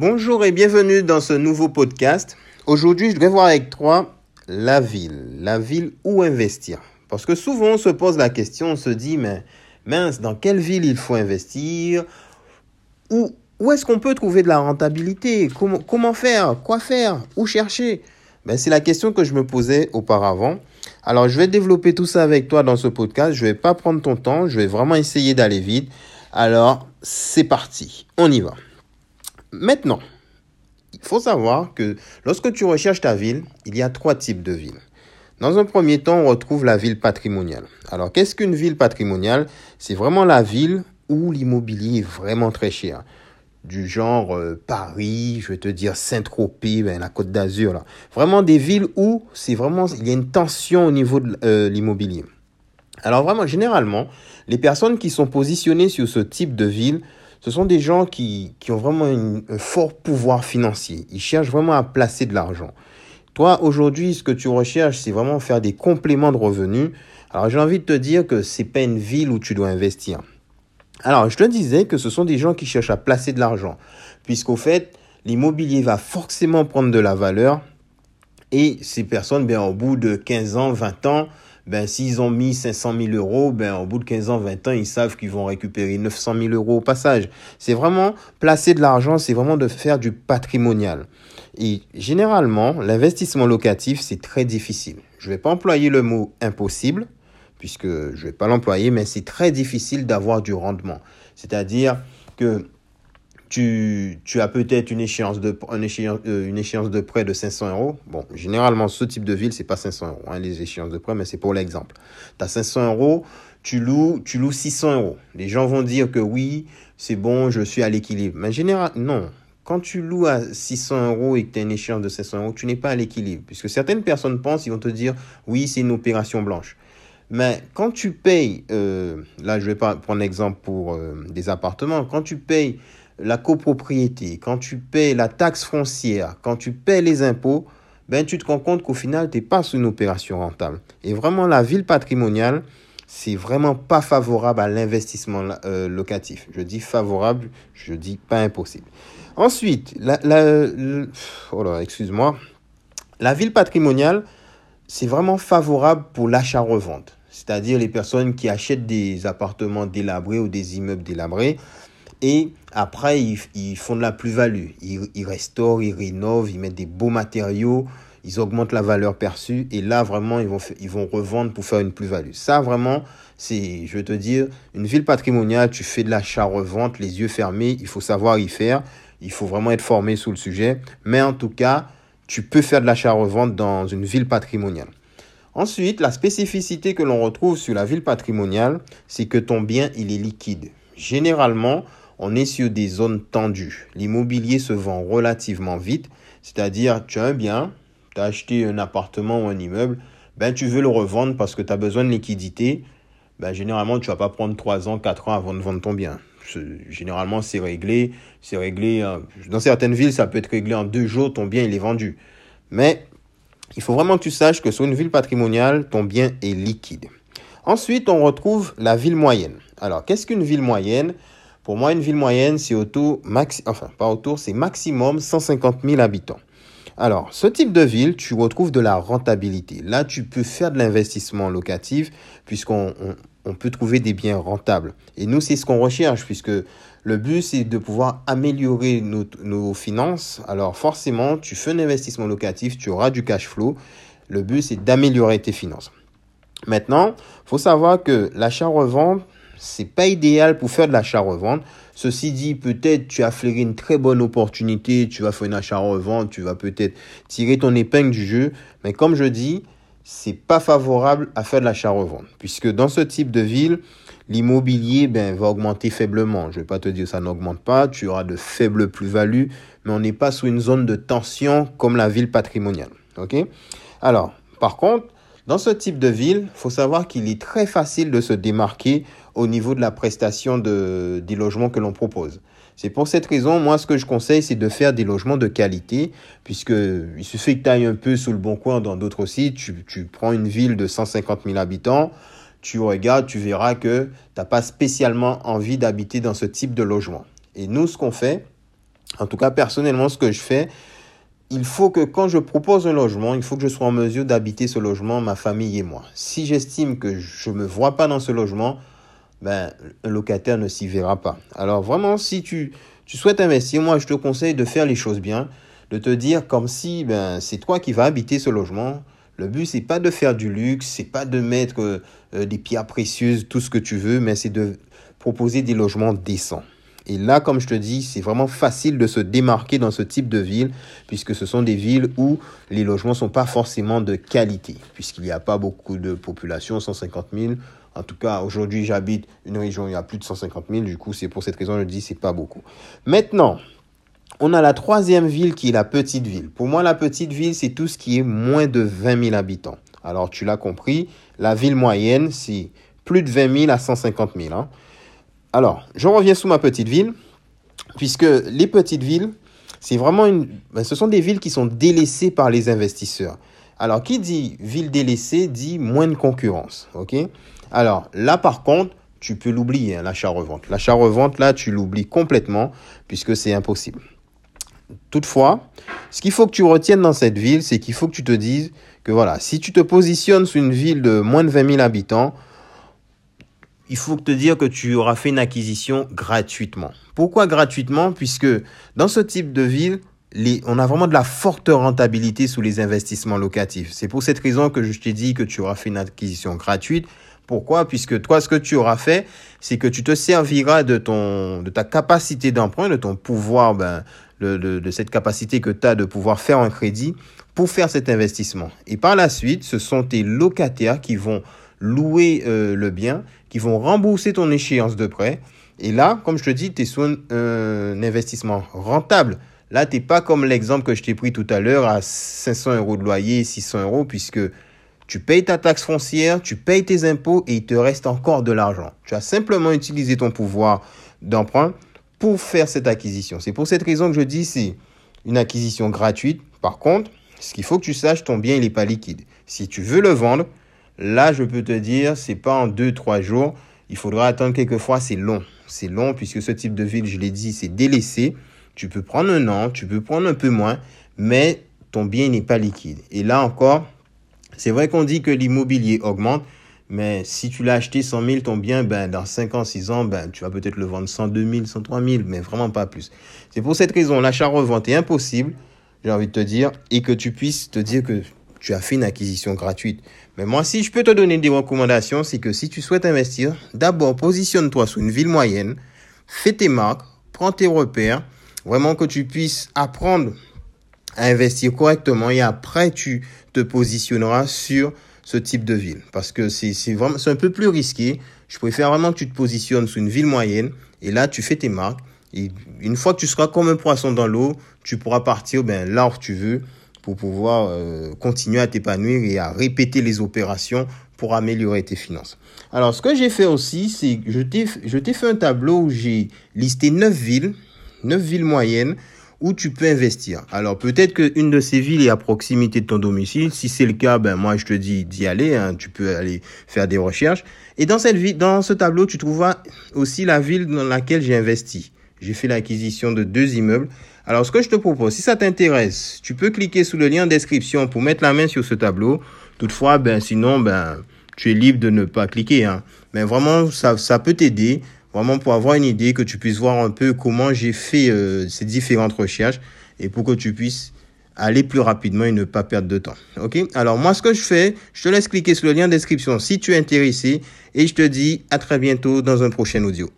Bonjour et bienvenue dans ce nouveau podcast. Aujourd'hui, je vais voir avec toi la ville. La ville où investir. Parce que souvent, on se pose la question, on se dit, mais mince, dans quelle ville il faut investir? Où, où est-ce qu'on peut trouver de la rentabilité? Comment, faire? Quoi faire? Où chercher? Ben, C'est la question que je me posais auparavant. Alors, je vais développer tout ça avec toi dans ce podcast. Je ne vais pas prendre ton temps. Je vais vraiment essayer d'aller vite. Alors, c'est parti. On y va. Maintenant, il faut savoir que lorsque tu recherches ta ville, il y a trois types de villes. Dans un premier temps, on retrouve la ville patrimoniale. Alors, qu'est-ce qu'une ville patrimoniale? C'est vraiment la ville où l'immobilier est vraiment très cher. Du genre euh, Paris, je vais te dire Saint-Tropez, ben, la Côte d'Azur. Vraiment des villes où c'est vraiment il y a une tension au niveau de euh, l'immobilier. Alors vraiment, généralement, les personnes qui sont positionnées sur ce type de ville ce sont des gens qui, qui ont vraiment un fort pouvoir financier. Ils cherchent vraiment à placer de l'argent. Toi, aujourd'hui, ce que tu recherches, c'est vraiment faire des compléments de revenus. Alors, j'ai envie de te dire que c'est pas une ville où tu dois investir. Alors, je te disais que ce sont des gens qui cherchent à placer de l'argent. Puisqu'au fait, l'immobilier va forcément prendre de la valeur. Et ces personnes, bien, au bout de 15 ans, 20 ans, ben, s'ils ont mis 500 000 euros, ben, au bout de 15 ans, 20 ans, ils savent qu'ils vont récupérer 900 000 euros au passage. C'est vraiment placer de l'argent, c'est vraiment de faire du patrimonial. Et généralement, l'investissement locatif, c'est très difficile. Je ne vais pas employer le mot impossible, puisque je ne vais pas l'employer, mais c'est très difficile d'avoir du rendement. C'est-à-dire que tu, tu as peut-être une échéance de une échéance, euh, une échéance de prêt de 500 euros. Bon, généralement, ce type de ville, c'est pas 500 euros, hein, les échéances de prêt, mais c'est pour l'exemple. Tu as 500 euros, tu loues, tu loues 600 euros. Les gens vont dire que oui, c'est bon, je suis à l'équilibre. Mais généralement, non. Quand tu loues à 600 euros et que tu as une échéance de 500 euros, tu n'es pas à l'équilibre. Puisque certaines personnes pensent, ils vont te dire, oui, c'est une opération blanche. Mais quand tu payes, euh, là je vais pas prendre l'exemple pour euh, des appartements, quand tu payes la copropriété, quand tu paies la taxe foncière, quand tu paies les impôts, ben tu te rends compte qu'au final, tu n'es pas sur une opération rentable. Et vraiment, la ville patrimoniale, c'est vraiment pas favorable à l'investissement euh, locatif. Je dis favorable, je dis pas impossible. Ensuite, la, oh excuse-moi, la ville patrimoniale, c'est vraiment favorable pour l'achat-revente. C'est-à-dire les personnes qui achètent des appartements délabrés ou des immeubles délabrés, et après, ils, font de la plus-value. Ils, restaurent, ils rénovent, ils mettent des beaux matériaux, ils augmentent la valeur perçue. Et là, vraiment, ils vont, ils vont revendre pour faire une plus-value. Ça, vraiment, c'est, je veux te dire, une ville patrimoniale, tu fais de l'achat-revente, les yeux fermés, il faut savoir y faire. Il faut vraiment être formé sur le sujet. Mais en tout cas, tu peux faire de l'achat-revente dans une ville patrimoniale. Ensuite, la spécificité que l'on retrouve sur la ville patrimoniale, c'est que ton bien, il est liquide. Généralement, on est sur des zones tendues. L'immobilier se vend relativement vite, c'est-à-dire tu as un bien, tu as acheté un appartement ou un immeuble, ben tu veux le revendre parce que tu as besoin de liquidité. Ben, généralement, tu vas pas prendre 3 ans, 4 ans avant de vendre ton bien. Généralement, c'est réglé. C'est réglé. Hein. Dans certaines villes, ça peut être réglé en deux jours, ton bien il est vendu. Mais il faut vraiment que tu saches que sur une ville patrimoniale, ton bien est liquide. Ensuite, on retrouve la ville moyenne. Alors, qu'est-ce qu'une ville moyenne? Pour moi, une ville moyenne, c'est autour, maxi, enfin pas autour, c'est maximum 150 000 habitants. Alors, ce type de ville, tu retrouves de la rentabilité. Là, tu peux faire de l'investissement locatif puisqu'on on, peut trouver des biens rentables. Et nous, c'est ce qu'on recherche puisque le but, c'est de pouvoir améliorer nos, nos, finances. Alors, forcément, tu fais un investissement locatif, tu auras du cash flow. Le but, c'est d'améliorer tes finances. Maintenant, faut savoir que l'achat-revente, c'est pas idéal pour faire de l'achat-revente. Ceci dit, peut-être tu as flairé une très bonne opportunité, tu vas faire un achat-revente, tu vas peut-être tirer ton épingle du jeu. Mais comme je dis, c'est pas favorable à faire de l'achat-revente. Puisque dans ce type de ville, l'immobilier ben, va augmenter faiblement. Je vais pas te dire ça n'augmente pas, tu auras de faibles plus-values, mais on n'est pas sous une zone de tension comme la ville patrimoniale. OK? Alors, par contre, dans ce type de ville, il faut savoir qu'il est très facile de se démarquer au niveau de la prestation de, des logements que l'on propose. C'est pour cette raison, moi, ce que je conseille, c'est de faire des logements de qualité, puisque il suffit que tu ailles un peu sous le bon coin dans d'autres sites, tu, tu prends une ville de 150 000 habitants, tu regardes, tu verras que tu n'as pas spécialement envie d'habiter dans ce type de logement. Et nous, ce qu'on fait, En tout cas, personnellement, ce que je fais, il faut que quand je propose un logement, il faut que je sois en mesure d'habiter ce logement, ma famille et moi. Si j'estime que je ne me vois pas dans ce logement, ben, un locataire ne s'y verra pas. Alors vraiment, si tu, tu souhaites investir, moi je te conseille de faire les choses bien, de te dire comme si ben, c'est toi qui vas habiter ce logement. Le but, c'est pas de faire du luxe, c'est pas de mettre euh, des pierres précieuses, tout ce que tu veux, mais c'est de proposer des logements décents. Et là, comme je te dis, c'est vraiment facile de se démarquer dans ce type de ville, puisque ce sont des villes où les logements ne sont pas forcément de qualité, puisqu'il n'y a pas beaucoup de population, 150 000. En tout cas, aujourd'hui, j'habite une région où il y a plus de 150 000. Du coup, c'est pour cette raison que je dis c'est pas beaucoup. Maintenant, on a la troisième ville qui est la petite ville. Pour moi, la petite ville, c'est tout ce qui est moins de 20 000 habitants. Alors, tu l'as compris, la ville moyenne, c'est plus de 20 000 à 150 000. Hein. Alors, je reviens sous ma petite ville, puisque les petites villes, c'est vraiment une, ben, ce sont des villes qui sont délaissées par les investisseurs. Alors, qui dit ville délaissée dit moins de concurrence, ok? Alors, là, par contre, tu peux l'oublier, hein, l'achat-revente. L'achat-revente, là, tu l'oublies complètement, puisque c'est impossible. Toutefois, ce qu'il faut que tu retiennes dans cette ville, c'est qu'il faut que tu te dises que voilà, si tu te positionnes sur une ville de moins de 20 000 habitants, il faut te dire que tu auras fait une acquisition gratuitement. Pourquoi gratuitement? Puisque dans ce type de ville, on a vraiment de la forte rentabilité sous les investissements locatifs. C'est pour cette raison que je t'ai dit que tu auras fait une acquisition gratuite. Pourquoi? Puisque toi, ce que tu auras fait, c'est que tu te serviras de, ton, de ta capacité d'emprunt, de ton pouvoir, ben, de, cette capacité que tu as de pouvoir faire un crédit pour faire cet investissement. Et par la suite, ce sont tes locataires qui vont louer euh, le bien, qui vont rembourser ton échéance de prêt. Et là, comme je te dis, tu es sur un, investissement rentable. Là, tu n'es pas comme l'exemple que je t'ai pris tout à l'heure à 500 euros de loyer, 600 euros, puisque tu payes ta taxe foncière, tu payes tes impôts et il te reste encore de l'argent. Tu as simplement utilisé ton pouvoir d'emprunt pour faire cette acquisition. C'est pour cette raison que je dis c'est une acquisition gratuite. Par contre, ce qu'il faut que tu saches, ton bien, il n'est pas liquide. Si tu veux le vendre, Là, je peux te dire, c'est pas en deux, trois jours. Il faudra attendre quelquefois, c'est long. C'est long puisque ce type de ville, je l'ai dit, c'est délaissé. Tu peux prendre un an, tu peux prendre un peu moins, mais ton bien n'est pas liquide. Et là encore, c'est vrai qu'on dit que l'immobilier augmente, mais si tu l'as acheté 100 000, ton bien, ben, dans 5 ans, 6 ans, ben, tu vas peut-être le vendre 102 000, 103 000, mais vraiment pas plus. C'est pour cette raison, l'achat-revente est impossible, j'ai envie de te dire, et que tu puisses te dire que tu as fait une acquisition gratuite. Mais moi, si je peux te donner des recommandations, c'est que si tu souhaites investir, d'abord positionne-toi sur une ville moyenne, fais tes marques, prends tes repères, vraiment que tu puisses apprendre investir correctement et après tu te positionneras sur ce type de ville parce que c'est vraiment c'est un peu plus risqué. Je préfère vraiment que tu te positionnes sur une ville moyenne et là tu fais tes marques et une fois que tu seras comme un poisson dans l'eau, tu pourras partir ben là où tu veux pour pouvoir euh, continuer à t'épanouir et à répéter les opérations pour améliorer tes finances. Alors, ce que j'ai fait aussi, c'est que je t'ai fait un tableau où j'ai listé neuf villes, neuf villes moyennes où tu peux investir. Alors, peut-être qu'une de ces villes est à proximité de ton domicile. Si c'est le cas, ben, moi, je te dis d'y aller. Hein. tu peux aller faire des recherches. Et dans cette ville, dans ce tableau, tu trouveras aussi la ville dans laquelle j'ai investi. J'ai fait l'acquisition de deux immeubles alors, ce que je te propose, si ça t'intéresse, tu peux cliquer sous le lien en description pour mettre la main sur ce tableau. Toutefois, ben, sinon, ben, tu es libre de ne pas cliquer. Hein. Mais vraiment, ça, ça peut t'aider, vraiment pour avoir une idée, que tu puisses voir un peu comment j'ai fait euh, ces différentes recherches et pour que tu puisses aller plus rapidement et ne pas perdre de temps. OK? Alors moi ce que je fais, je te laisse cliquer sur le lien en description si tu es intéressé et je te dis à très bientôt dans un prochain audio.